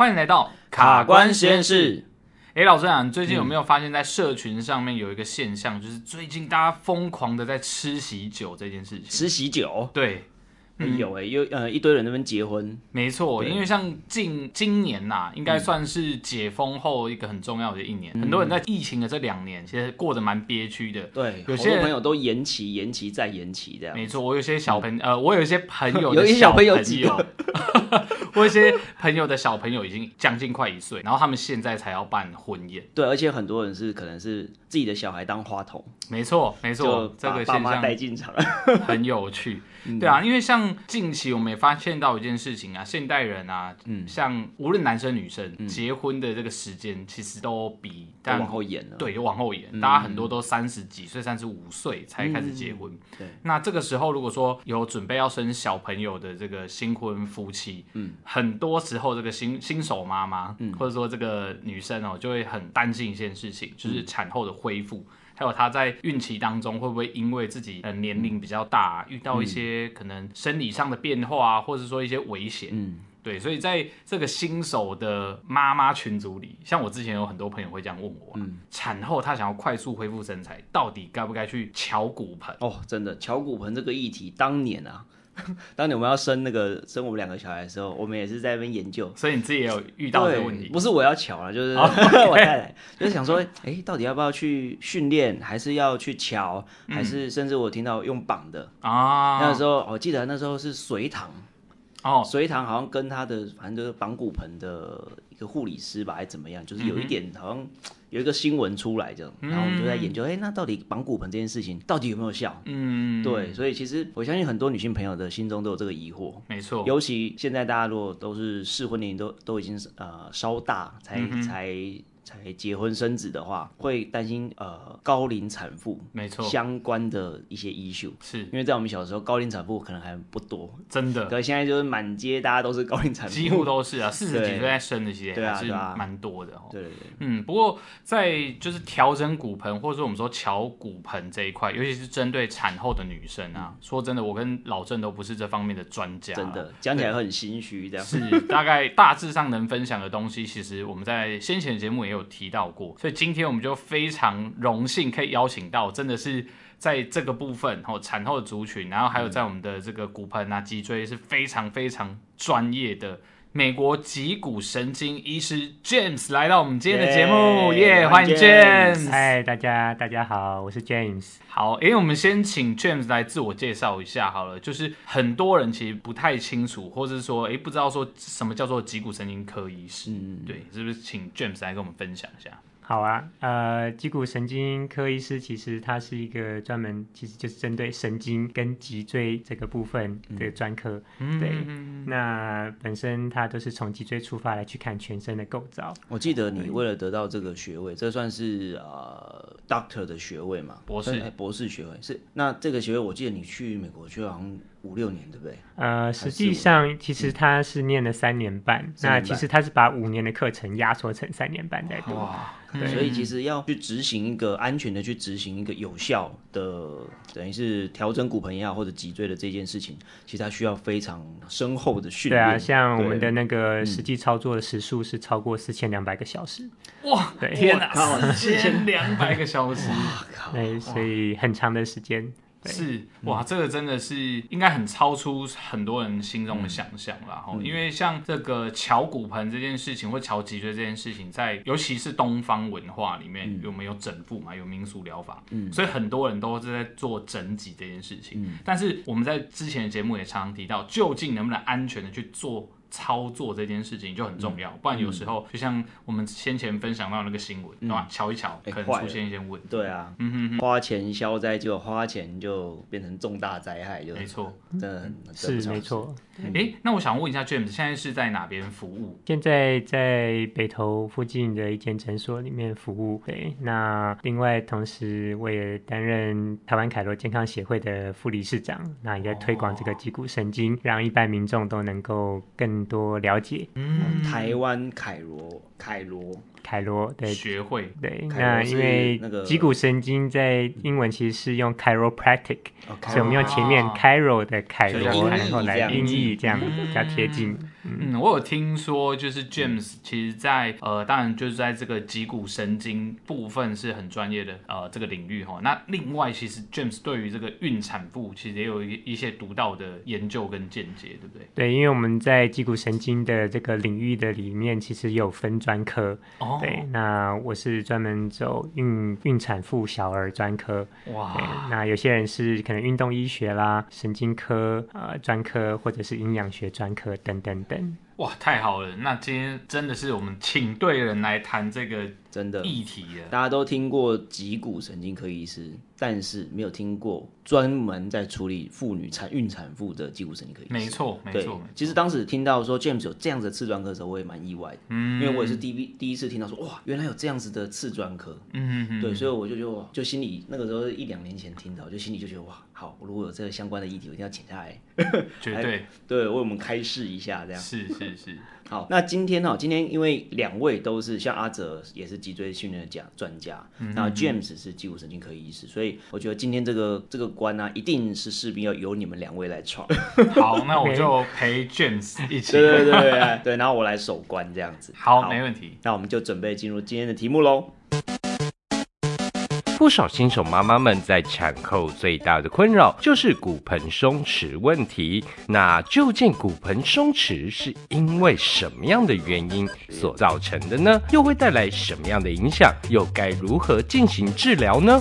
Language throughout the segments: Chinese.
欢迎来到卡关实验室。哎，老师啊，你最近有没有发现，在社群上面有一个现象，嗯、就是最近大家疯狂的在吃喜酒这件事情？吃喜酒？对。有哎、欸，有呃一堆人那边结婚，没错，因为像近今年呐、啊，应该算是解封后一个很重要的一年，嗯、很多人在疫情的这两年，其实过得蛮憋屈的。对，有些朋友都延期、延期再延期这样。没错，我有些小朋呃，我有一些朋友 有一些小朋友我一些朋友的小朋友已经将近快一岁，然后他们现在才要办婚宴。对，而且很多人是可能是自己的小孩当花童。没错，没错，这个现象带进场 很有趣。对啊，因为像近期我们也发现到一件事情啊，现代人啊，嗯，像无论男生女生结婚的这个时间，其实都比都往后延了。对，有往后延，大家很多都三十几岁、三十五岁才开始结婚。对，那这个时候如果说有准备要生小朋友的这个新婚夫妻，嗯，很多时候这个新新手妈妈，嗯，或者说这个女生哦，就会很担心一件事情，就是产后的恢复。还有她在孕期当中会不会因为自己的年龄比较大，遇到一些可能生理上的变化啊，或者说一些危险？嗯，对，所以在这个新手的妈妈群组里，像我之前有很多朋友会这样问我，嗯，产后她想要快速恢复身材，到底该不该去翘骨盆？哦，真的，翘骨盆这个议题，当年啊。当年我们要生那个生我们两个小孩的时候，我们也是在那边研究。所以你自己也有遇到这个问题？不是我要巧啊，就是、oh, 我太太，就是想说，哎、欸，到底要不要去训练，还是要去乔，还是甚至我听到用绑的啊？那个时候我记得那时候是隋唐哦，隋唐好像跟他的反正就是绑骨盆的一个护理师吧，还是怎么样，就是有一点好像。有一个新闻出来，这样，然后我们就在研究，哎、嗯欸，那到底绑骨盆这件事情到底有没有效？嗯，对，所以其实我相信很多女性朋友的心中都有这个疑惑，没错。尤其现在大家如果都是适婚年龄都都已经呃稍大，才、嗯、才。才结婚生子的话，会担心呃高龄产妇没错。相关的一些 issue，是。因为在我们小时候高龄产妇可能还不多，真的。可，现在就是满街大家都是高龄产妇，几乎都是啊，四十几岁在生的些还是蛮多的哦。对对对，嗯，不过在就是调整骨盆或者说我们说乔骨盆这一块，尤其是针对产后的女生啊，说真的，我跟老郑都不是这方面的专家，真的讲起来很心虚这样。是大概大致上能分享的东西，其实我们在先前的节目也有。有提到过，所以今天我们就非常荣幸可以邀请到，真的是在这个部分哦，产后的族群，然后还有在我们的这个骨盆啊、脊椎是非常非常专业的。美国脊骨神经医师 James 来到我们今天的节目，耶！欢迎 James。嗨，大家大家好，我是 James。好，诶，我们先请 James 来自我介绍一下好了。就是很多人其实不太清楚，或者是说，诶，不知道说什么叫做脊骨神经科医师。嗯，对，是不是请 James 来跟我们分享一下？好啊，呃，脊骨神经科医师其实他是一个专门，其实就是针对神经跟脊椎这个部分的专科。嗯、对，嗯、那本身他都是从脊椎出发来去看全身的构造。我记得你为了得到这个学位，这算是呃 Doctor 的学位嘛？博士，博士学位是。那这个学位，我记得你去美国去好像五六年，对不对？呃，实际上其实他是念了三年半，嗯、那其实他是把五年的课程压缩成三年半在读。所以其实要去执行一个安全的去执行一个有效的，等于是调整骨盆也好或者脊椎的这件事情，其实它需要非常深厚的训练。对啊，像我们的那个实际操作的时数是超过四千两百个小时。哇，对，天哪，四千两百个小时，哇靠！对，所以很长的时间。对是哇，这个真的是应该很超出很多人心中的想象啦哈。嗯、因为像这个敲骨盆这件事情，或敲脊椎这件事情，在尤其是东方文化里面，有没有整复嘛？有民俗疗法，嗯，所以很多人都是在做整脊这件事情。嗯、但是我们在之前的节目也常常提到，究竟能不能安全的去做？操作这件事情就很重要，不然有时候就像我们先前分享到那个新闻，对吧？瞧一乔可能出现一些问题。对啊，嗯哼，花钱消灾，就花钱就变成重大灾害，就没错，真的是没错。哎，那我想问一下 James，现在是在哪边服务？现在在北投附近的一间诊所里面服务。对，那另外同时我也担任台湾凯罗健康协会的副理事长，那也在推广这个脊骨神经，让一般民众都能够更。多了解，嗯，台湾凯罗凯罗。凯罗对。学会。对，那因为脊骨神经在英文其实是用 chiropractic，所以我们用前面 chiro 的凯罗，然后来音译，这样比较贴近。嗯，我有听说，就是 James 其实在呃，当然就是在这个脊骨神经部分是很专业的呃这个领域哈。那另外，其实 James 对于这个孕产妇其实也有一一些独到的研究跟见解，对不对？对，因为我们在脊骨神经的这个领域的里面，其实有分专科。哦。对，那我是专门走孕孕产妇小儿专科。哇。对，那有些人是可能运动医学啦、神经科呃专科，或者是营养学专科等等。哇，太好了！那今天真的是我们请对人来谈这个真的议题了。大家都听过脊骨神经科医师，但是没有听过专门在处理妇女产孕产妇的肌骨神经科医师。没错，没错。其实当时听到说 James 有这样子的次专科的时候，我也蛮意外的。嗯，因为我也是第一第一次听到说，哇，原来有这样子的次专科。嗯嗯对，所以我就就就心里那个时候一两年前听到，就心里就觉得哇，好，如果有这个相关的议题，我一定要请下来。绝对。对，为我们开示一下这样。是是是。好，那今天呢？今天因为两位都是像阿哲也是脊椎训练的讲专家，嗯、那 James 是肌骨神经科医师，所以我觉得今天这个这个关呢、啊，一定是势必要由你们两位来闯。好，那我就陪 James 一起。对对对对对，然后我来守关这样子。好，好没问题。那我们就准备进入今天的题目喽。不少新手妈妈们在产后最大的困扰就是骨盆松弛问题。那究竟骨盆松弛是因为什么样的原因所造成的呢？又会带来什么样的影响？又该如何进行治疗呢？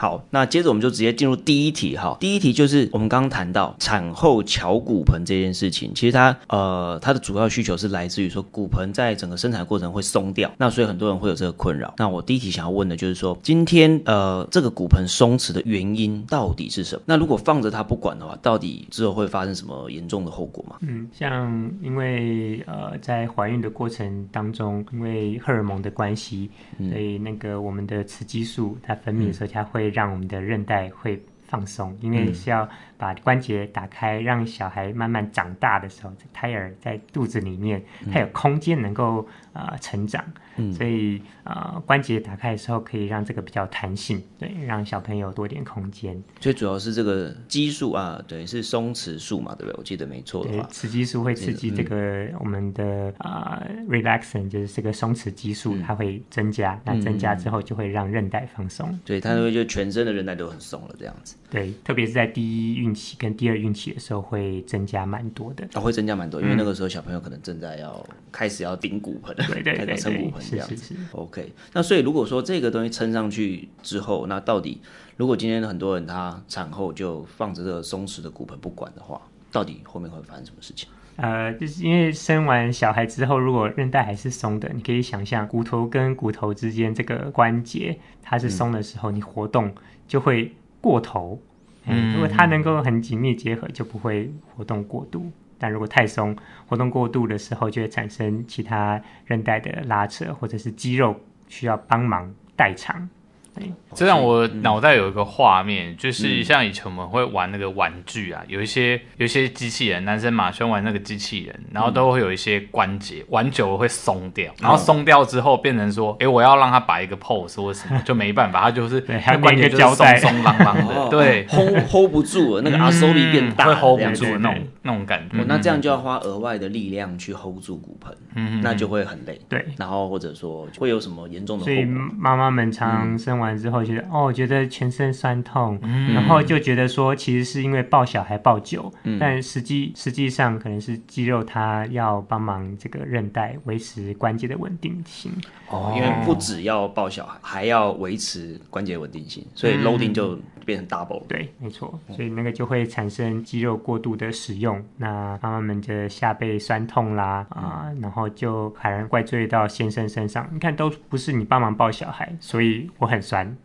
好，那接着我们就直接进入第一题哈。第一题就是我们刚刚谈到产后乔骨盆这件事情，其实它呃它的主要需求是来自于说骨盆在整个生产过程会松掉，那所以很多人会有这个困扰。那我第一题想要问的就是说，今天呃这个骨盆松弛的原因到底是什么？那如果放着它不管的话，到底之后会发生什么严重的后果吗？嗯，像因为呃在怀孕的过程当中，因为荷尔蒙的关系，所以那个我们的雌激素它分泌的时候，它会让我们的韧带会放松，因为需要把关节打开，让小孩慢慢长大的时候，胎儿在肚子里面，它有空间能够呃成长。嗯、所以呃，关节打开的时候可以让这个比较弹性，对，让小朋友多点空间。最主要是这个激素啊，对，是松弛素嘛，对不对？我记得没错的话，雌激素会刺激这个我们的啊、嗯呃、relaxin，就是这个松弛激素，它会增加，嗯、那增加之后就会让韧带放松，对，它会就全身的韧带都很松了，这样子。对，特别是在第一孕期跟第二孕期的时候会增加蛮多的。哦，会增加蛮多，因为那个时候小朋友可能正在要开始要顶骨盆，对对对，对，撑骨盆。这样子是是是，OK。那所以如果说这个东西撑上去之后，那到底如果今天很多人他产后就放着这个松弛的骨盆不管的话，到底后面会发生什么事情？呃，就是因为生完小孩之后，如果韧带还是松的，你可以想象骨头跟骨头之间这个关节它是松的时候，嗯、你活动就会过头。嗯，如果它能够很紧密结合，就不会活动过度。但如果太松，活动过度的时候，就会产生其他韧带的拉扯，或者是肌肉需要帮忙代偿。这让我脑袋有一个画面，就是像以前我们会玩那个玩具啊，有一些有一些机器人，男生嘛喜欢玩那个机器人，然后都会有一些关节玩久了会松掉，然后松掉之后变成说，哎，我要让他摆一个 pose 或什么，就没办法，他就是 他关节就松松朗朗的，对，hold hold 不住了，那个阿手力变大，会 hold 不住那种那种感觉。那这样就要花额外的力量去 hold 住骨盆，嗯，那就会很累。对，然后或者说会有什么严重的后果？所以妈妈们常生完之后觉得哦。我觉得全身酸痛，嗯、然后就觉得说，其实是因为抱小孩抱久，嗯、但实际实际上可能是肌肉它要帮忙这个韧带维持关节的稳定性。哦，因为不只要抱小孩，还要维持关节稳定性，所以 loading 就变成 double。对，没错，所以那个就会产生肌肉过度的使用，那妈妈们的下背酸痛啦啊，嗯、然后就还能怪罪到先生身上。你看，都不是你帮忙抱小孩，所以我很酸。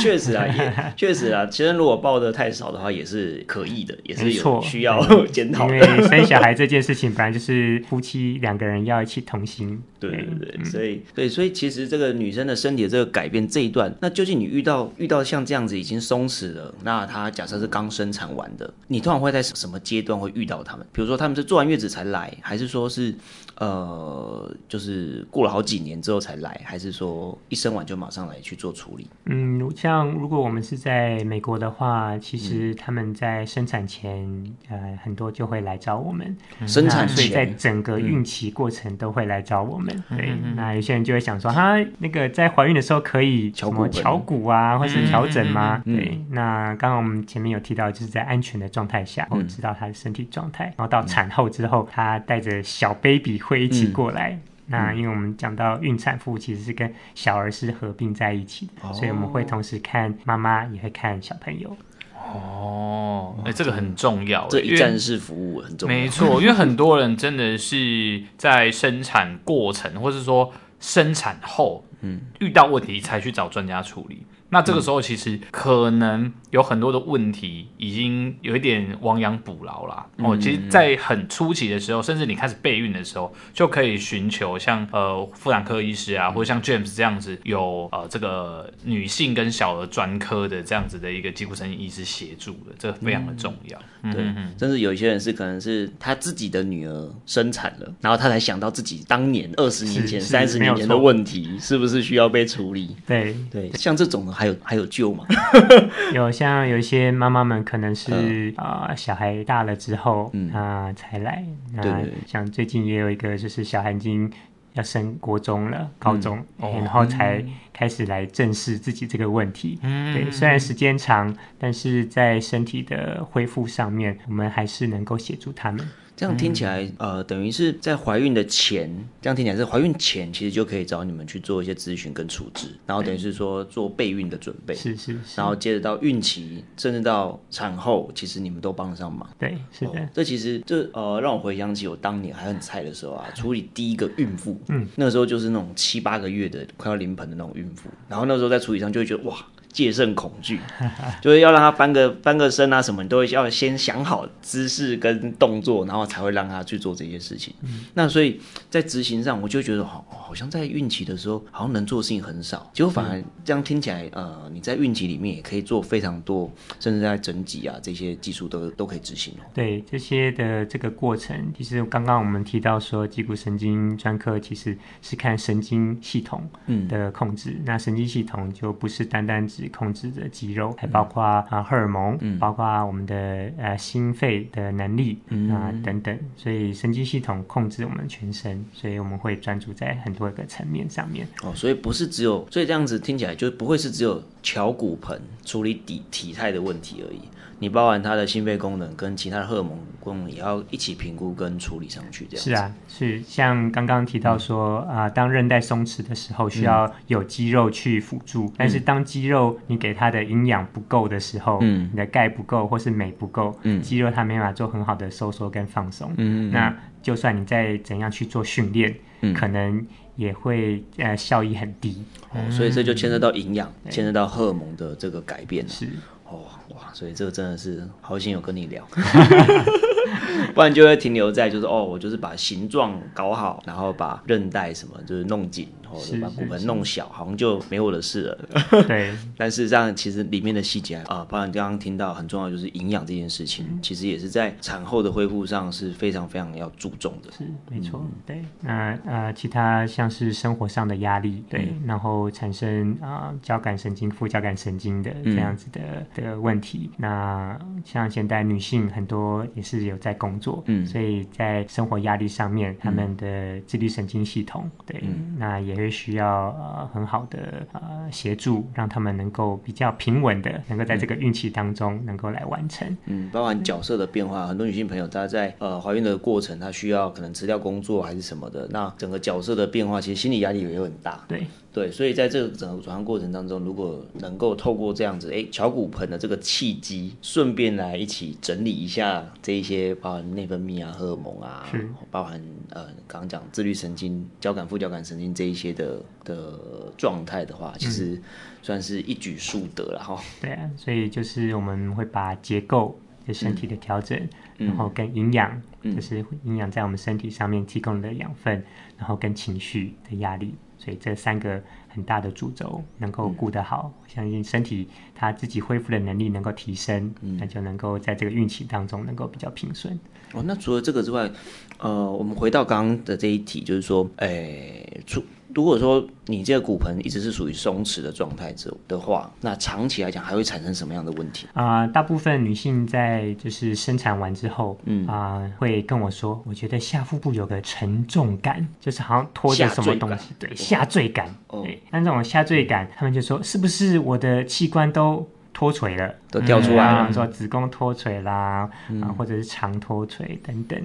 确实啊，也确实啊，其实如果抱的太少的话，也是可以的，也是有需要检讨。因为生小孩这件事情，本来就是夫妻两个人要一起同心。对对对，嗯、所以对，所以其实这个女生的身体的这个改变这一段，那究竟你遇到遇到像这样样子已经松弛了，那他假设是刚生产完的，你通常会在什么阶段会遇到他们？比如说他们是坐完月子才来，还是说是呃，就是过了好几年之后才来，还是说一生完就马上来去做处理？嗯，像如果我们是在美国的话，其实他们在生产前，嗯、呃，很多就会来找我们。生产前，所以在整个孕期过程都会来找我们。嗯、对，那有些人就会想说，哈那个在怀孕的时候可以什么敲骨啊，或是调整吗？嗯、对，那刚刚我们前面有提到，就是在安全的状态下，我知道他的身体状态，然后到产后之后，他带着小 baby 会一起过来。嗯、那因为我们讲到孕产妇其实是跟小儿是合并在一起的，哦、所以我们会同时看妈妈，也会看小朋友。哦，哎、欸，这个很重要，这一站式服务很重要。没错，因为很多人真的是在生产过程，或是说生产后，嗯，遇到问题才去找专家处理。那这个时候其实可能有很多的问题已经有一点亡羊补牢了哦。其实，在很初期的时候，甚至你开始备孕的时候，就可以寻求像呃妇产科医师啊，或者像 James 这样子有呃这个女性跟小儿专科的这样子的一个肌肤神经医师协助的，这个非常的重要。嗯、对，甚至有一些人是可能是他自己的女儿生产了，然后他才想到自己当年二十年前、三十年前的问题是不是需要被处理？对对，像这种还有还有救吗？有，像有一些妈妈们可能是啊、呃，小孩大了之后，嗯啊、呃、才来。那对对对，像最近也有一个，就是小孩已经要升国中了，高中，嗯、然后才开始来正视自己这个问题。嗯，对，虽然时间长，但是在身体的恢复上面，我们还是能够协助他们。这样听起来，嗯、呃，等于是在怀孕的前，这样听起来是怀孕前，其实就可以找你们去做一些咨询跟处置，然后等于是说做备孕的准备，是是，是，然后接着到孕期，甚至到产后，其实你们都帮得上忙。对，是的。哦、这其实这呃，让我回想起我当年还很菜的时候啊，处理第一个孕妇，嗯，那个时候就是那种七八个月的快要临盆的那种孕妇，然后那时候在处理上就会觉得哇。戒慎恐惧，就是要让他翻个翻个身啊，什么你都会要先想好姿势跟动作，然后才会让他去做这些事情。嗯、那所以在执行上，我就觉得好，好像在孕期的时候，好像能做的事情很少。结果反而这样听起来，呃，你在孕期里面也可以做非常多，甚至在整脊啊这些技术都都可以执行哦。对这些的这个过程，其实刚刚我们提到说，脊骨神经专科其实是看神经系统的控制，嗯、那神经系统就不是单单指。控制着肌肉，还包括啊荷尔蒙，嗯、包括我们的呃心肺的能力啊、等等，所以神经系统控制我们全身，所以我们会专注在很多个层面上面。哦，所以不是只有，所以这样子听起来就不会是只有敲骨盆处理底体态的问题而已。你包含他的心肺功能跟其他的荷尔蒙功能也要一起评估跟处理上去，这样是啊，是像刚刚提到说啊、嗯呃，当韧带松弛的时候，需要有肌肉去辅助，嗯、但是当肌肉你给它的营养不够的时候，嗯，你的钙不够或是镁不够，嗯，肌肉它没办法做很好的收缩跟放松，嗯，那就算你再怎样去做训练，嗯，可能也会呃效益很低，哦，所以这就牵涉到营养，牵涉到荷尔蒙的这个改变了，是。哦哇，所以这个真的是好心有跟你聊，不然就会停留在就是哦，我就是把形状搞好，然后把韧带什么就是弄紧，然后把骨盆弄小，好像就没我的事了。对，但事实上其实里面的细节啊，包括刚刚听到很重要就是营养这件事情，嗯、其实也是在产后的恢复上是非常非常要注重的。是，没错。嗯、对，那呃，其他像是生活上的压力，对，嗯、然后产生啊、呃、交感神经、副交感神经的这样子的。嗯的问题，那像现代女性很多也是有在工作，嗯，所以在生活压力上面，他们的自律神经系统，对，嗯、那也会需要呃很好的呃协助，让他们能够比较平稳的，能够在这个孕期当中能够来完成，嗯，包含角色的变化，很多女性朋友她在呃怀孕的过程，她需要可能辞掉工作还是什么的，那整个角色的变化，其实心理压力也会很大，对。对，所以在这个整个转换过程当中，如果能够透过这样子，哎，巧骨盆的这个契机，顺便来一起整理一下这一些包含内分泌啊、荷尔蒙啊，是包含呃刚刚讲自律神经、交感副交感神经这一些的的状态的话，其实算是一举数得了哈。对啊，所以就是我们会把结构的身体的调整，嗯、然后跟营养，嗯、就是营养在我们身体上面提供的养分，然后跟情绪的压力。所以这三个很大的主轴能够顾得好，嗯、相信身体它自己恢复的能力能够提升，嗯、那就能够在这个孕期当中能够比较平顺。哦，那除了这个之外，呃，我们回到刚刚的这一题，就是说，诶，出。如果说你这个骨盆一直是属于松弛的状态之的话，那长期来讲还会产生什么样的问题啊、呃？大部分女性在就是生产完之后，嗯啊、呃，会跟我说，我觉得下腹部有个沉重感，就是好像拖着什么东西，对，下坠感。哦、对，那这种下坠感，他们就说是不是我的器官都脱垂了，都掉出来了？说子宫脱垂啦，嗯、啊，或者是肠脱垂等等。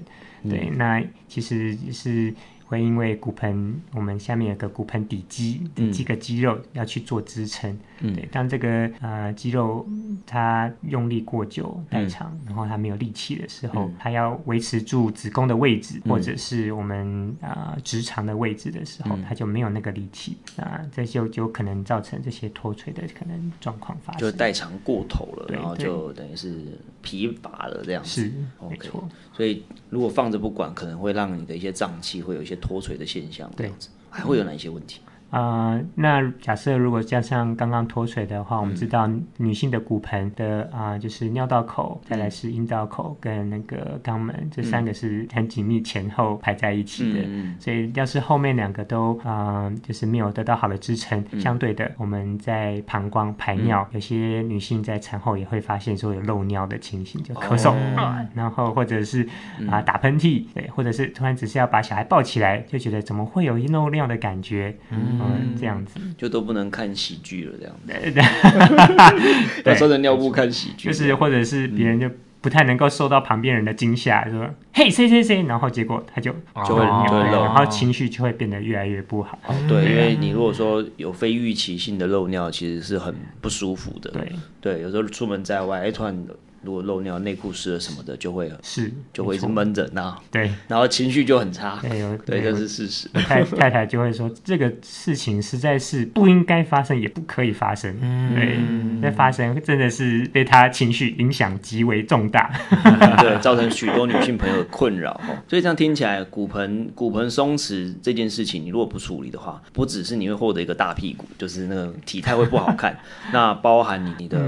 对，嗯、那其实是。会因为骨盆，我们下面有个骨盆底肌，几个肌肉要去做支撑。嗯，对，当这个呃肌肉它用力过久代偿，嗯、然后它没有力气的时候，嗯、它要维持住子宫的位置，嗯、或者是我们啊、呃、直肠的位置的时候，嗯、它就没有那个力气。啊，这就就可能造成这些脱垂的可能状况发生。就代偿过头了，然后就等于是疲乏了这样子。是没错。所以如果放着不管，可能会让你的一些脏器会有一些脱垂的现象，这样子。对还会有哪一些问题？啊、呃，那假设如果加上刚刚脱水的话，我们知道女性的骨盆的啊、呃，就是尿道口，再来是阴道口跟那个肛门，这三个是很紧密前后排在一起的。嗯、所以要是后面两个都啊、呃，就是没有得到好的支撑，嗯、相对的，我们在膀胱排尿，嗯、有些女性在产后也会发现说有漏尿的情形，就咳嗽，哦、然后或者是啊、呃、打喷嚏，对，或者是突然只是要把小孩抱起来，就觉得怎么会有漏尿的感觉？嗯。嗯，这样子。就都不能看喜剧了，这样。子。对，穿着尿布看喜剧，就是或者是别人就不太能够受到旁边人的惊吓，说嘿谁谁谁，然后结果他就就会漏，然后情绪就会变得越来越不好。对，因为你如果说有非预期性的漏尿，其实是很不舒服的。对。对，有时候出门在外，哎，突然。如果漏尿、内裤湿了什么的，就会是就会一直闷着，那对，然后情绪就很差，对，对，这是事实。太太太就会说，这个事情实在是不应该发生，也不可以发生。对，那发生真的是对她情绪影响极为重大，对，造成许多女性朋友的困扰。所以这样听起来，骨盆骨盆松弛这件事情，你如果不处理的话，不只是你会获得一个大屁股，就是那个体态会不好看，那包含你你的。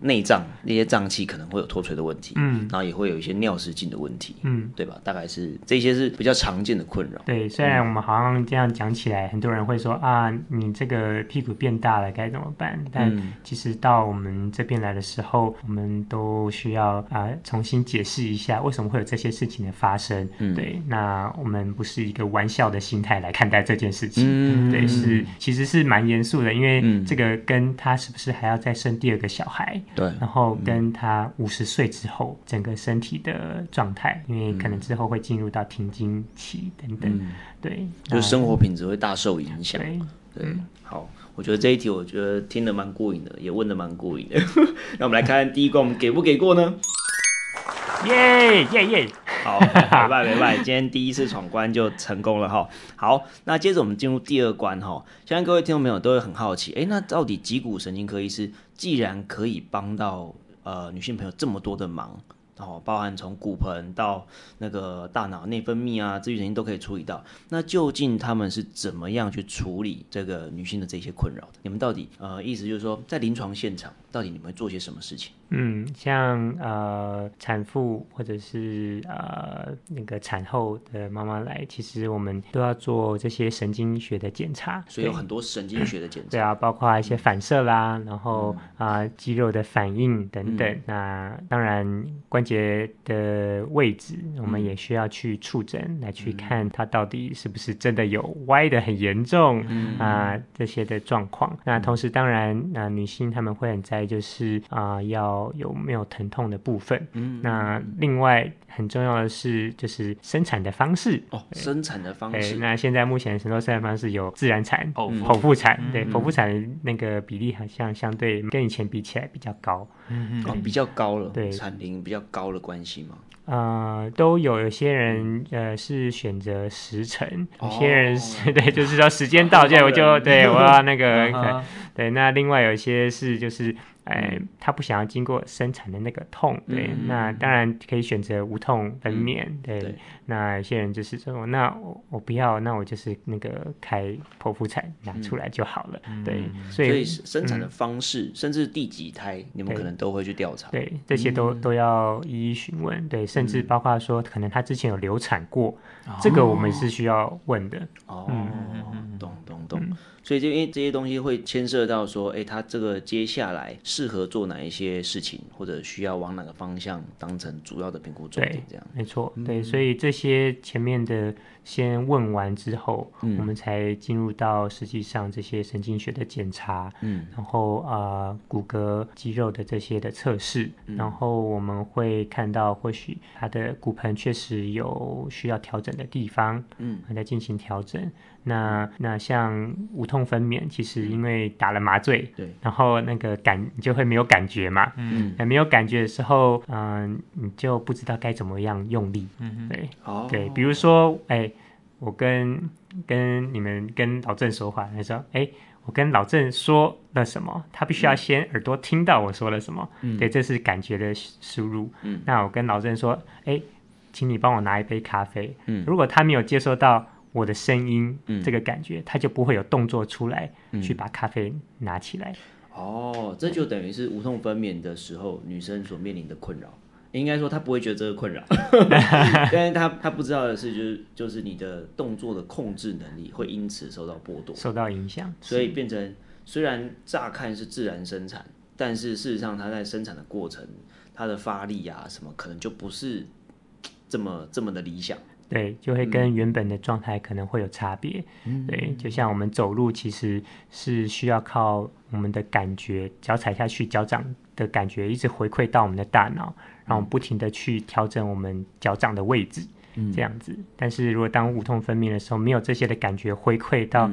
内脏那些脏器可能会有脱垂的问题，嗯，然后也会有一些尿失禁的问题，嗯，对吧？大概是这些是比较常见的困扰。对，虽然我们好像这样讲起来，嗯、很多人会说啊，你这个屁股变大了该怎么办？但其实到我们这边来的时候，我们都需要啊重新解释一下为什么会有这些事情的发生。嗯，对，那我们不是一个玩笑的心态来看待这件事情，嗯，对，是其实是蛮严肃的，因为这个跟他是不是还要再生第二个小孩。对，然后跟他五十岁之后整个身体的状态，因为可能之后会进入到停经期等等，对，就是生活品质会大受影响。对，好，我觉得这一题我觉得听得蛮过瘾的，也问得蛮过瘾的。那我们来看看第一关，我们给不给过呢？耶耶耶！好，没办没办，今天第一次闯关就成功了哈。好，那接着我们进入第二关哈。相信各位听众朋友都会很好奇，哎，那到底脊骨神经科医师既然可以帮到呃女性朋友这么多的忙？哦，包含从骨盆到那个大脑内分泌啊，自律神经都可以处理到。那究竟他们是怎么样去处理这个女性的这些困扰的？你们到底呃，意思就是说，在临床现场，到底你们会做些什么事情？嗯，像呃产妇或者是呃那个产后的妈妈来，其实我们都要做这些神经学的检查，所以有很多神经学的检查。对啊，包括一些反射啦，然后啊、呃、肌肉的反应等等。嗯、那当然关节的位置，我们也需要去触诊、嗯、来去看它到底是不是真的有歪的很严重啊、嗯。呃、这些的状况。那同时当然啊、呃、女性她们会很在意就是啊、呃、要。有没有疼痛的部分？嗯，那另外很重要的是，就是生产的方式。哦，生产的方式。那现在目前很多生产方式有自然产、剖腹产，对，剖腹产那个比例好像相对跟以前比起来比较高，嗯嗯，比较高了，对，产龄比较高的关系吗？呃，都有，有些人呃是选择时辰，有些人是 对，就是说时间到，这我就对 我要那个，对，那另外有一些是就是。哎，他不想要经过生产的那个痛，对，嗯、那当然可以选择无痛分娩，嗯、对，对。那有些人就是说，那我我不要，那我就是那个开剖腹产拿出来就好了，嗯、对。所以，生产的方式，嗯、甚至第几胎，你们可能都会去调查，对，这些都、嗯、都要一一询问，对，甚至包括说，可能他之前有流产过，嗯、这个我们是需要问的。哦，懂懂懂。所以，就因为这些东西会牵涉到说，哎，他这个接下来适合做哪一些事情，或者需要往哪个方向当成主要的评估重点，这样。没错，对，所以这些前面的。先问完之后，嗯、我们才进入到实际上这些神经学的检查，嗯，然后啊、呃、骨骼肌肉的这些的测试，嗯、然后我们会看到或许他的骨盆确实有需要调整的地方，嗯，再进行调整。那那像无痛分娩，其实因为打了麻醉，对，然后那个感你就会没有感觉嘛，嗯，没有感觉的时候，嗯、呃，你就不知道该怎么样用力，嗯对，哦，对，比如说，哎。我跟跟你们跟老郑说话，他说：“哎，我跟老郑说了什么？他必须要先耳朵听到我说了什么。嗯、对，这是感觉的输入。嗯、那我跟老郑说：哎，请你帮我拿一杯咖啡。嗯、如果他没有接收到我的声音，嗯、这个感觉，他就不会有动作出来，嗯、去把咖啡拿起来。哦，这就等于是无痛分娩的时候女生所面临的困扰。”应该说她不会觉得这个困扰，但是她她不知道的是，就是就是你的动作的控制能力会因此受到剥夺，受到影响，所以变成虽然乍看是自然生产，但是事实上它在生产的过程，它的发力啊什么可能就不是这么这么的理想，对，就会跟原本的状态可能会有差别，嗯、对，就像我们走路其实是需要靠我们的感觉，脚踩下去，脚掌的感觉一直回馈到我们的大脑。然后不停的去调整我们脚掌的位置，嗯、这样子。但是如果当无痛分娩的时候，没有这些的感觉回馈到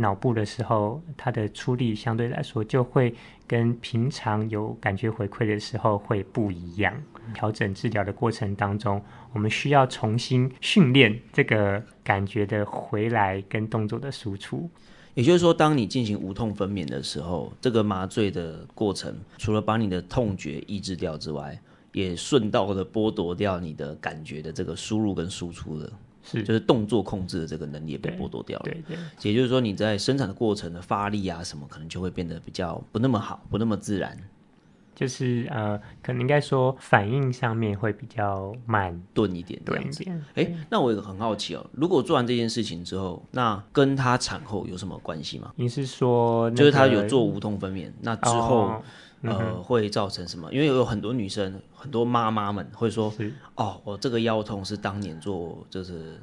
脑部的时候，它的出力相对来说就会跟平常有感觉回馈的时候会不一样。调整治疗的过程当中，我们需要重新训练这个感觉的回来跟动作的输出。也就是说，当你进行无痛分娩的时候，这个麻醉的过程，除了把你的痛觉抑制掉之外，也顺道的剥夺掉你的感觉的这个输入跟输出的，是就是动作控制的这个能力也被剥夺掉了。对对，对，也就是说你在生产的过程的发力啊什么，可能就会变得比较不那么好，不那么自然。就是呃，可能应该说反应上面会比较慢钝一点，这样子。哎，那我也很好奇哦，如果做完这件事情之后，那跟他产后有什么关系吗？你是说，就是他有做无痛分娩，那之后？哦呃，会造成什么？因为有很多女生，很多妈妈们会说：“哦，我这个腰痛是当年做就是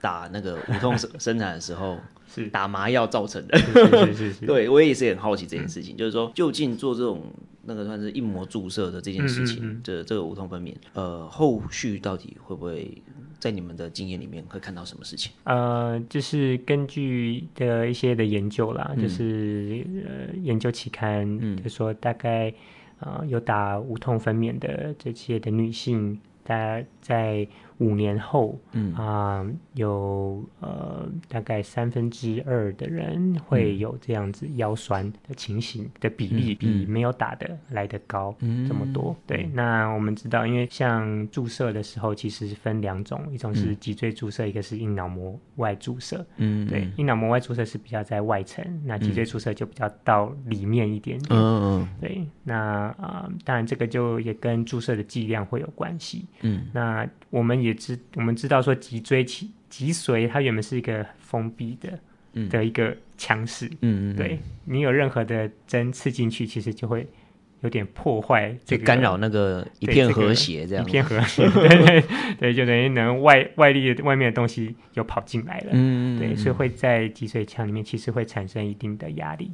打那个无痛生生产的时候 是打麻药造成的。”是是是。对，我也是很好奇这件事情，嗯、就是说究竟做这种那个算是硬膜注射的这件事情，这、嗯嗯嗯、这个无痛分娩，呃，后续到底会不会？在你们的经验里面会看到什么事情？呃，就是根据的一些的研究啦，嗯、就是呃研究期刊，嗯、就说大概呃有打无痛分娩的这些的女性，大概在。五年后，嗯啊、呃，有呃大概三分之二的人会有这样子腰酸的情形的比例，比没有打的来得高这么多。嗯、对，那我们知道，因为像注射的时候，其实分两种，一种是脊椎注射，一个是硬脑膜外注射。嗯，对，硬脑膜外注射是比较在外层，那脊椎注射就比较到里面一点点。嗯，对，那啊、呃，当然这个就也跟注射的剂量会有关系。嗯，那我们也。知我们知道说脊椎脊脊髓它原本是一个封闭的，嗯、的一个腔室，嗯嗯，对你有任何的针刺进去，其实就会有点破坏，就干扰那个一片和谐，这样、这个、一片和谐，对对对，就等于能外外力的外面的东西又跑进来了，嗯对，所以会在脊髓腔里面其实会产生一定的压力。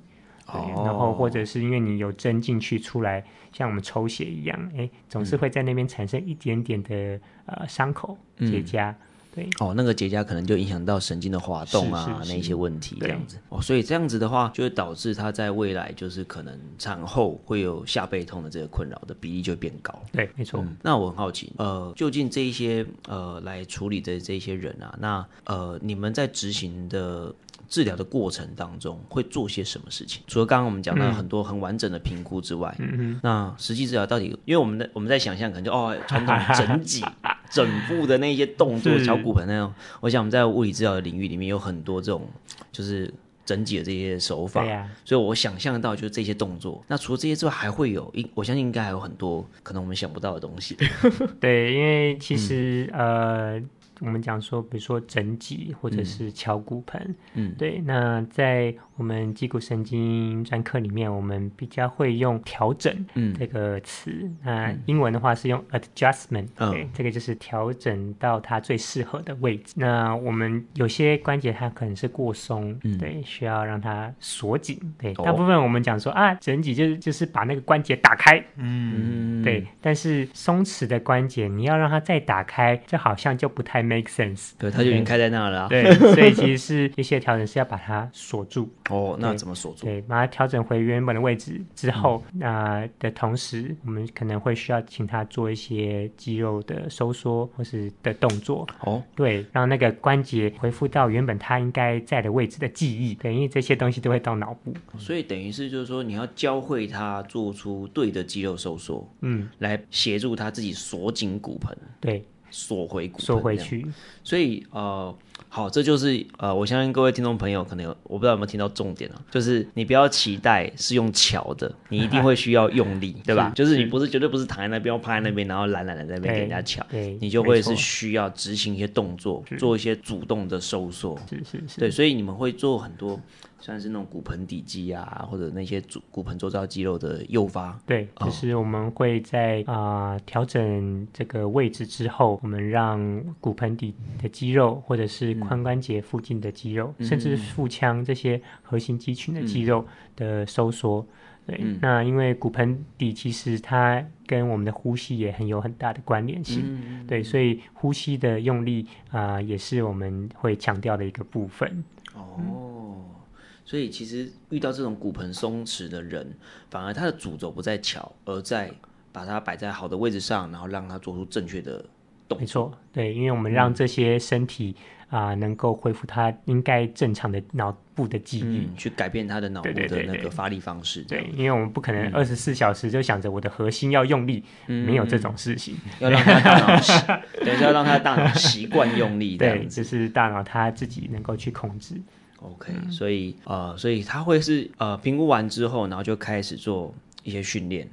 对，然后或者是因为你有针进去出来，像我们抽血一样，哎，总是会在那边产生一点点的呃伤口结痂。对，哦，那个结痂可能就影响到神经的滑动啊，那一些问题这样子。哦，所以这样子的话，就会导致他在未来就是可能产后会有下背痛的这个困扰的比例就会变高。对，没错。那我很好奇，呃，究竟这一些呃来处理的这些人啊，那呃你们在执行的。治疗的过程当中会做些什么事情？除了刚刚我们讲到很多很完整的评估之外，嗯、那实际治疗到底，因为我们的我们在想象，可能就哦，传统 整脊、整部的那些动作，小骨盆那种，我想我们在物理治疗的领域里面有很多这种，就是。整脊的这些手法，啊、所以我想象到就是这些动作。那除了这些之外，还会有一，我相信应该还有很多可能我们想不到的东西。对，因为其实、嗯、呃。我们讲说，比如说整脊或者是敲骨盆，嗯，对。那在我们脊骨神经专科里面，我们比较会用调整这个词。嗯、那英文的话是用 adjustment，这个就是调整到它最适合的位置。那我们有些关节它可能是过松，嗯、对，需要让它锁紧。对，大部分我们讲说啊，整脊就是就是把那个关节打开，嗯，对。但是松弛的关节，你要让它再打开，这好像就不太。Make sense，对，它就已经开在那了、啊。对，所以其实是一些调整是要把它锁住。哦，那怎么锁住？对，把它调整回原本的位置之后，那、嗯呃、的同时，我们可能会需要请他做一些肌肉的收缩或是的动作。哦，对，让那个关节恢复到原本它应该在的位置的记忆。对，因为这些东西都会到脑部，所以等于是就是说，你要教会他做出对的肌肉收缩，嗯，来协助他自己锁紧骨盆。对。锁回骨，锁回去。所以呃，好，这就是呃，我相信各位听众朋友可能有，我不知道有没有听到重点啊，就是你不要期待是用巧的，你一定会需要用力，对吧？就是你不是绝对不是躺在那边，趴在那边，然后懒懒的在那边给人家乔，你就会是需要执行一些动作，做一些主动的收缩。是是是，对，所以你们会做很多。算是那种骨盆底肌啊，或者那些骨骨盆周遭肌肉的诱发，对，就是我们会在啊调、呃、整这个位置之后，我们让骨盆底的肌肉，或者是髋关节附近的肌肉，嗯、甚至腹腔这些核心肌群的肌肉的收缩。嗯、对，嗯、那因为骨盆底其实它跟我们的呼吸也很有很大的关联性，嗯、对，所以呼吸的用力啊、呃，也是我们会强调的一个部分。哦。嗯所以其实遇到这种骨盆松弛的人，反而他的主轴不在巧，而在把它摆在好的位置上，然后让他做出正确的动作。没错，对，因为我们让这些身体啊、能够恢复他应该正常的脑部的记忆、嗯，去改变他的脑部的那个发力方式。对，对，对，对，因为我们不可能二十四小时就想着我的核心要用力，嗯、没有这种事情。要让他大脑习，等一下要让他的大脑习惯用力，对，就是大脑他自己能够去控制。OK，所以呃，所以他会是呃评估完之后，然后就开始做一些训练。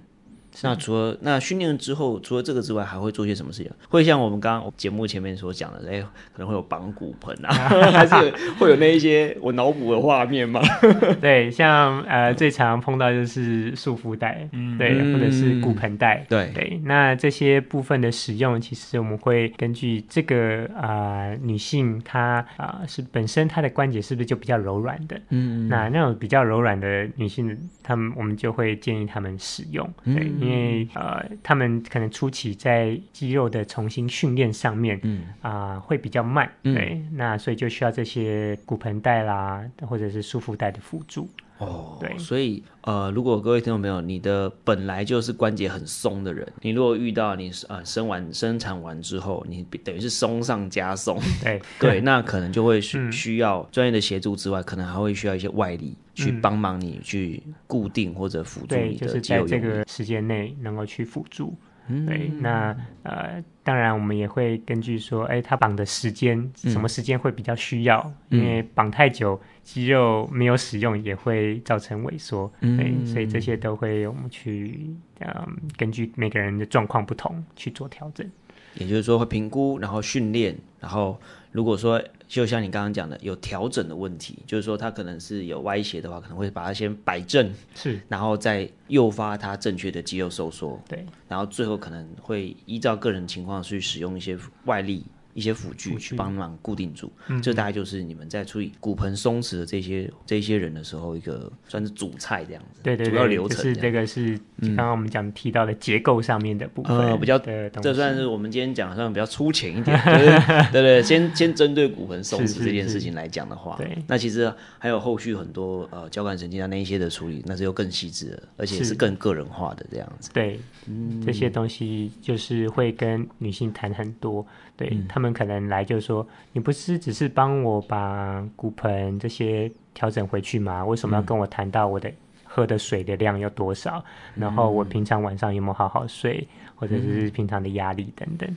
那除了那训练之后，除了这个之外，还会做些什么事情？会像我们刚刚节目前面所讲的，哎，可能会有绑骨盆啊，还是会有那一些我脑补的画面吗？对，像呃最常碰到就是束缚带，嗯，对，或者是骨盆带，对对。那这些部分的使用，其实我们会根据这个啊、呃、女性她啊、呃、是本身她的关节是不是就比较柔软的？嗯，那那种比较柔软的女性，她们我们就会建议她们使用，对。嗯因为呃，他们可能初期在肌肉的重新训练上面，嗯啊、呃，会比较慢，对，嗯、那所以就需要这些骨盆带啦，或者是束缚带的辅助。哦，对，所以呃，如果各位听众朋友，你的本来就是关节很松的人，你如果遇到你呃生完生产完之后，你等于是松上加松，对。对，那可能就会需需要专业的协助之外，嗯、可能还会需要一些外力去帮忙你去固定或者辅助你的肌肉，就是在这个时间内能够去辅助。嗯，对，那呃，当然我们也会根据说，哎，他绑的时间，什么时间会比较需要？嗯、因为绑太久，肌肉没有使用，也会造成萎缩。嗯，对，所以这些都会我们去，嗯，根据每个人的状况不同去做调整。也就是说，会评估，然后训练，然后如果说。就像你刚刚讲的，有调整的问题，就是说他可能是有歪斜的话，可能会把它先摆正，是，然后再诱发他正确的肌肉收缩，对，然后最后可能会依照个人情况去使用一些外力。一些辅具去帮忙固定住，嗯、这大概就是你们在处理骨盆松弛的这些这些人的时候，一个算是主菜这样子。对对对，主要流程。是这个是刚刚我们讲提到的结构上面的部分，嗯、比较的。这算是我们今天讲的算比较粗浅一点，就是、对对，先先针对骨盆松弛这件事情来讲的话，对，那其实还有后续很多呃交感神经啊那一些的处理，那是又更细致的，而且是更个人化的这样子。对，嗯、这些东西就是会跟女性谈很多，对他们。可能来就说，你不是只是帮我把骨盆这些调整回去吗？为什么要跟我谈到我的喝的水的量有多少？嗯、然后我平常晚上有没有好好睡，或者是平常的压力等等。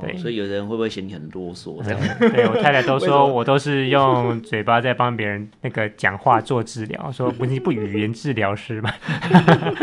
对，哦、所以有人会不会嫌你很啰嗦？对我太太都说我都是用嘴巴在帮别人那个讲话做治疗，说不是不语言治疗师吗？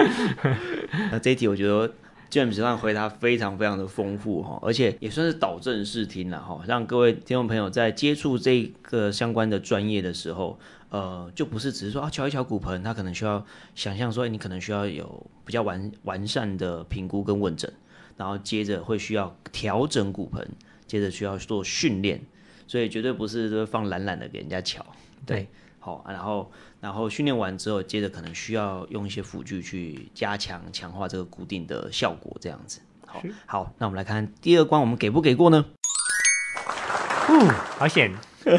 那这一题我觉得 James 上回答非常非常的丰富哈，而且也算是导正视听了哈，让各位听众朋友在接触这个相关的专业的时候，呃，就不是只是说啊瞧一瞧骨盆，他可能需要想象说，你可能需要有比较完完善的评估跟问诊。然后接着会需要调整骨盆，接着需要做训练，所以绝对不是说放懒懒的给人家瞧。对好，然后然后训练完之后，接着可能需要用一些辅具去加强强化这个固定的效果，这样子。好，好，那我们来看第二关，我们给不给过呢？嗯，好险。对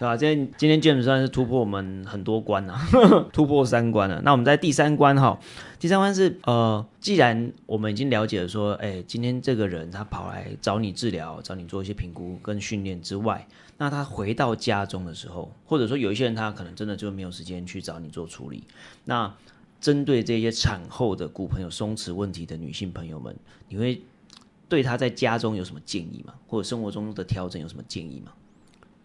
吧？今天今天 James 算是突破我们很多关啊，突破三关了。那我们在第三关哈，第三关是呃，既然我们已经了解了说，哎，今天这个人他跑来找你治疗，找你做一些评估跟训练之外，那他回到家中的时候，或者说有一些人他可能真的就没有时间去找你做处理。那针对这些产后的骨盆有松弛问题的女性朋友们，你会对她在家中有什么建议吗？或者生活中的调整有什么建议吗？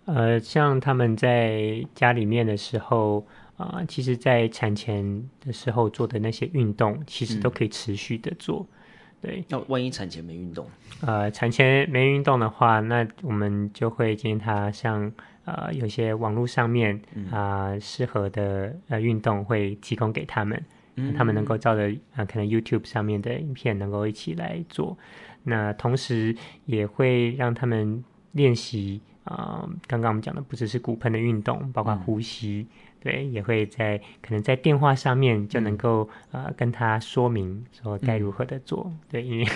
呃，像他们在家里面的时候，啊、呃，其实，在产前的时候做的那些运动，其实都可以持续的做。嗯、对，那万一产前没运动，呃，产前没运动的话，那我们就会建议他像呃，有些网络上面啊、呃、适合的呃运动会提供给他们，嗯、他们能够照着啊、呃，可能 YouTube 上面的影片能够一起来做。那同时也会让他们练习。啊、呃，刚刚我们讲的不只是骨盆的运动，包括呼吸，嗯、对，也会在可能在电话上面就能够、嗯、呃跟他说明说该如何的做，嗯、对，因为、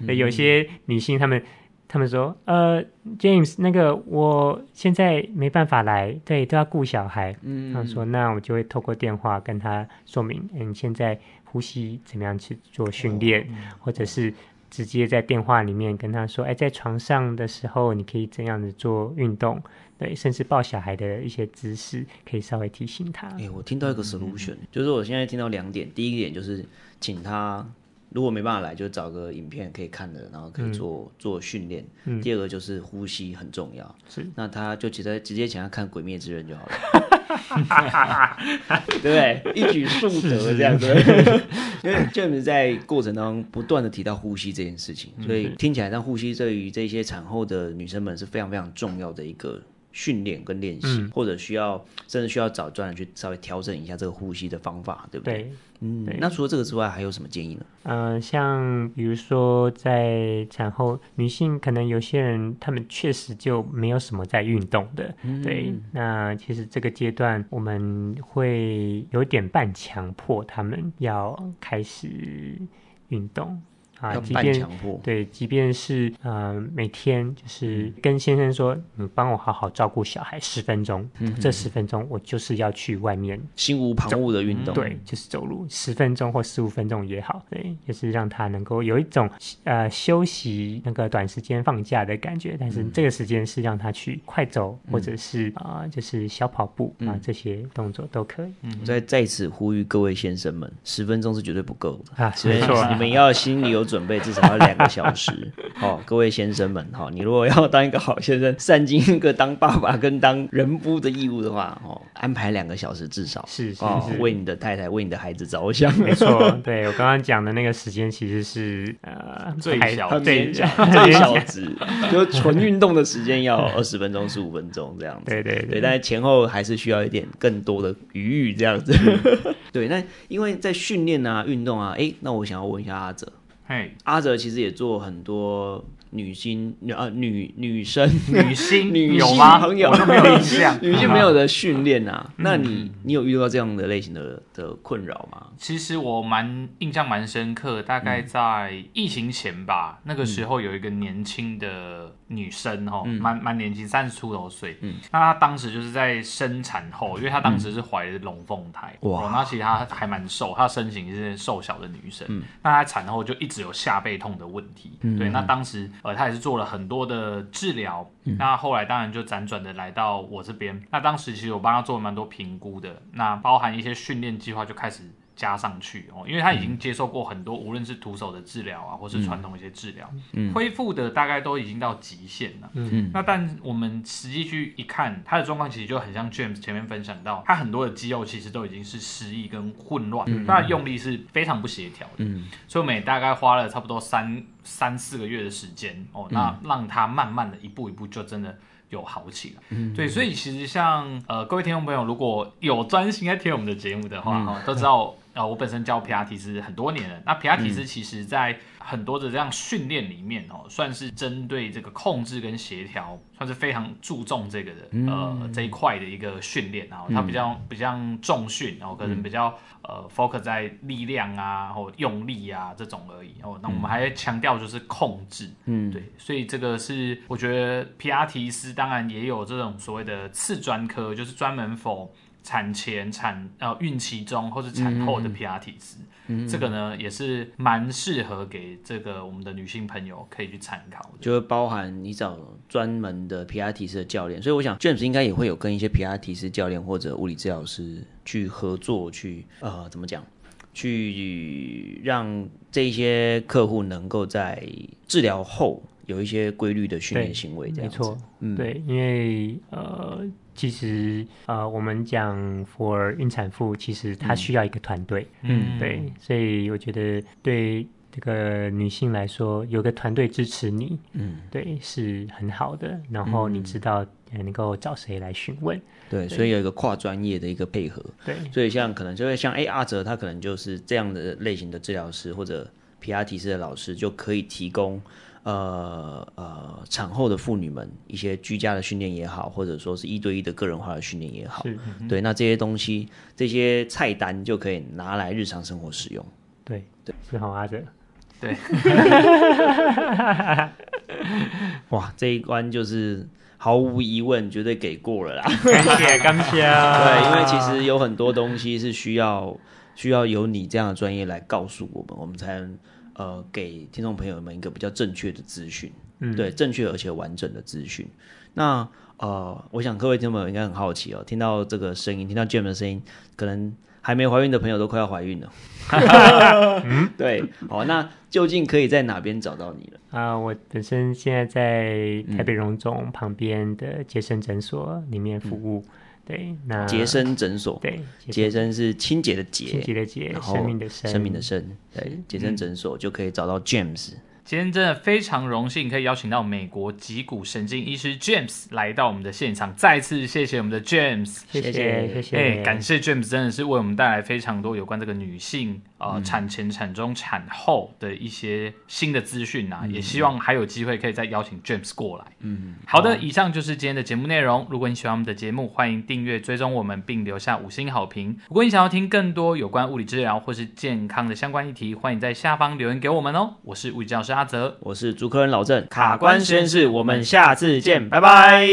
嗯、有些女性她们她们说，呃，James 那个我现在没办法来，对，都要顾小孩，嗯，她说那我就会透过电话跟他说明，嗯，现在呼吸怎么样去做训练，哦、或者是。直接在电话里面跟他说：“哎，在床上的时候，你可以怎样子做运动？对，甚至抱小孩的一些姿势，可以稍微提醒他。”哎，我听到一个 solution，、嗯、就是我现在听到两点。第一点就是，请他如果没办法来，就找个影片可以看的，然后可以做、嗯、做训练。嗯、第二个就是呼吸很重要，是那他就直接直接请他看《鬼灭之刃》就好了。对不对？一举数得这样子，因为 James 在过程当中不断的提到呼吸这件事情，所以听起来，让呼吸对于这些产后的女生们是非常非常重要的一个。训练跟练习，嗯、或者需要甚至需要找专人去稍微调整一下这个呼吸的方法，对不对？对嗯，那除了这个之外，还有什么建议呢？嗯、呃，像比如说在产后，女性可能有些人她们确实就没有什么在运动的，嗯、对。那其实这个阶段我们会有点半强迫她们要开始运动。啊，即便对，即便是呃，每天就是跟先生说，你帮我好好照顾小孩十分钟，这十分钟我就是要去外面心无旁骛的运动，对，就是走路十分钟或十五分钟也好，对，就是让他能够有一种呃休息那个短时间放假的感觉，但是这个时间是让他去快走，嗯、或者是啊、呃，就是小跑步啊，嗯、这些动作都可以。嗯，在在此呼吁各位先生们，十分钟是绝对不够的啊，没错你们要心里有。准备至少要两个小时，好、哦，各位先生们，哈、哦，你如果要当一个好先生，善尽一个当爸爸跟当人夫的义务的话，哦，安排两个小时至少是，哦，为你的太太，为你的孩子着想，没错，对我刚刚讲的那个时间其实是呃最小最小 最小值，就纯运动的时间要二十分钟十五分钟这样子，对对对，对，但是前后还是需要一点更多的余裕这样子，对，那因为在训练啊运动啊，哎，那我想要问一下阿泽。嘿，阿哲其实也做很多女星女呃女女生。女星？女性朋友。都没有印象，女性朋友的训练啊，那你你有遇到这样的类型的的困扰吗？其实我蛮印象蛮深刻，大概在疫情前吧，那个时候有一个年轻的。女生哦，蛮蛮年轻，三十出头岁。嗯，那她当时就是在生产后，因为她当时是怀的龙凤胎。哇，那其实她还蛮瘦，她身形是瘦小的女生。嗯，那她产后就一直有下背痛的问题。嗯，对，那当时呃，她也是做了很多的治疗。嗯、那后来当然就辗转的来到我这边。那当时其实我帮她做了蛮多评估的，那包含一些训练计划就开始。加上去哦，因为他已经接受过很多，无论是徒手的治疗啊，或是传统一些治疗，嗯，恢复的大概都已经到极限了。嗯，那但我们实际去一看，他的状况其实就很像 James 前面分享到，他很多的肌肉其实都已经是失忆跟混乱，他的用力是非常不协调的。嗯，所以我们也大概花了差不多三三四个月的时间哦，那让他慢慢的一步一步就真的有好起来。嗯，对，所以其实像呃各位听众朋友，如果有专心在听我们的节目的话，哈，都知道。啊、呃，我本身教皮拉提斯很多年了。那皮拉提斯其实在很多的这样训练里面哦，算是针对这个控制跟协调，算是非常注重这个的呃这一块的一个训练。然后它比较比较重训，然后可能比较呃 focus 在力量啊或用力啊这种而已。哦，那我们还强调就是控制。嗯，对，所以这个是我觉得皮拉提斯当然也有这种所谓的次专科，就是专门 for。产前、产呃孕期中或是产后的皮拉提斯，嗯、这个呢也是蛮适合给这个我们的女性朋友可以去参考的，就会包含你找专门的皮拉提斯的教练，所以我想 James 应该也会有跟一些皮拉提斯教练或者物理治疗师去合作，去呃怎么讲，去让这一些客户能够在治疗后有一些规律的训练行为，这样子。没错，嗯，对，因为呃。其实，呃，我们讲 for 孕产妇，其实她需要一个团队，嗯，对，所以我觉得对这个女性来说，有个团队支持你，嗯，对，是很好的。然后你知道能够找谁来询问，对，所以有一个跨专业的一个配合，对，所以像可能就会像哎阿哲他可能就是这样的类型的治疗师或者皮拉提斯的老师就可以提供。呃呃，产后的妇女们一些居家的训练也好，或者说是一对一的个人化的训练也好，嗯、对，那这些东西这些菜单就可以拿来日常生活使用。对对，是好阿泽。对，哇，这一关就是毫无疑问绝对给过了啦。感谢感谢。对，因为其实有很多东西是需要需要有你这样的专业来告诉我们，我们才能。呃，给听众朋友们一个比较正确的资讯，嗯，对，正确而且完整的资讯。那呃，我想各位听众朋友应该很好奇哦，听到这个声音，听到 James 的声音，可能还没怀孕的朋友都快要怀孕了。嗯，对，好，那究竟可以在哪边找到你了？啊、呃，我本身现在在台北荣总旁边的杰森诊所里面服务。嗯对，那杰森诊所，对，杰森是清洁的洁，清洁的洁，生命的生，生命的生，对，杰森诊所就可以找到 James。今天真的非常荣幸，可以邀请到美国脊骨神经医师 James 来到我们的现场。再次谢谢我们的 James，谢谢谢谢，哎，感谢 James 真的是为我们带来非常多有关这个女性呃、嗯、产前、产中、产后的一些新的资讯啊，嗯、也希望还有机会可以再邀请 James 过来。嗯，好的，以上就是今天的节目内容。如果你喜欢我们的节目，欢迎订阅追踪我们，并留下五星好评。如果你想要听更多有关物理治疗或是健康的相关议题，欢迎在下方留言给我们哦。我是物理治疗师阿泽，我是主科人老郑，卡关实验室，我们下次见，拜拜。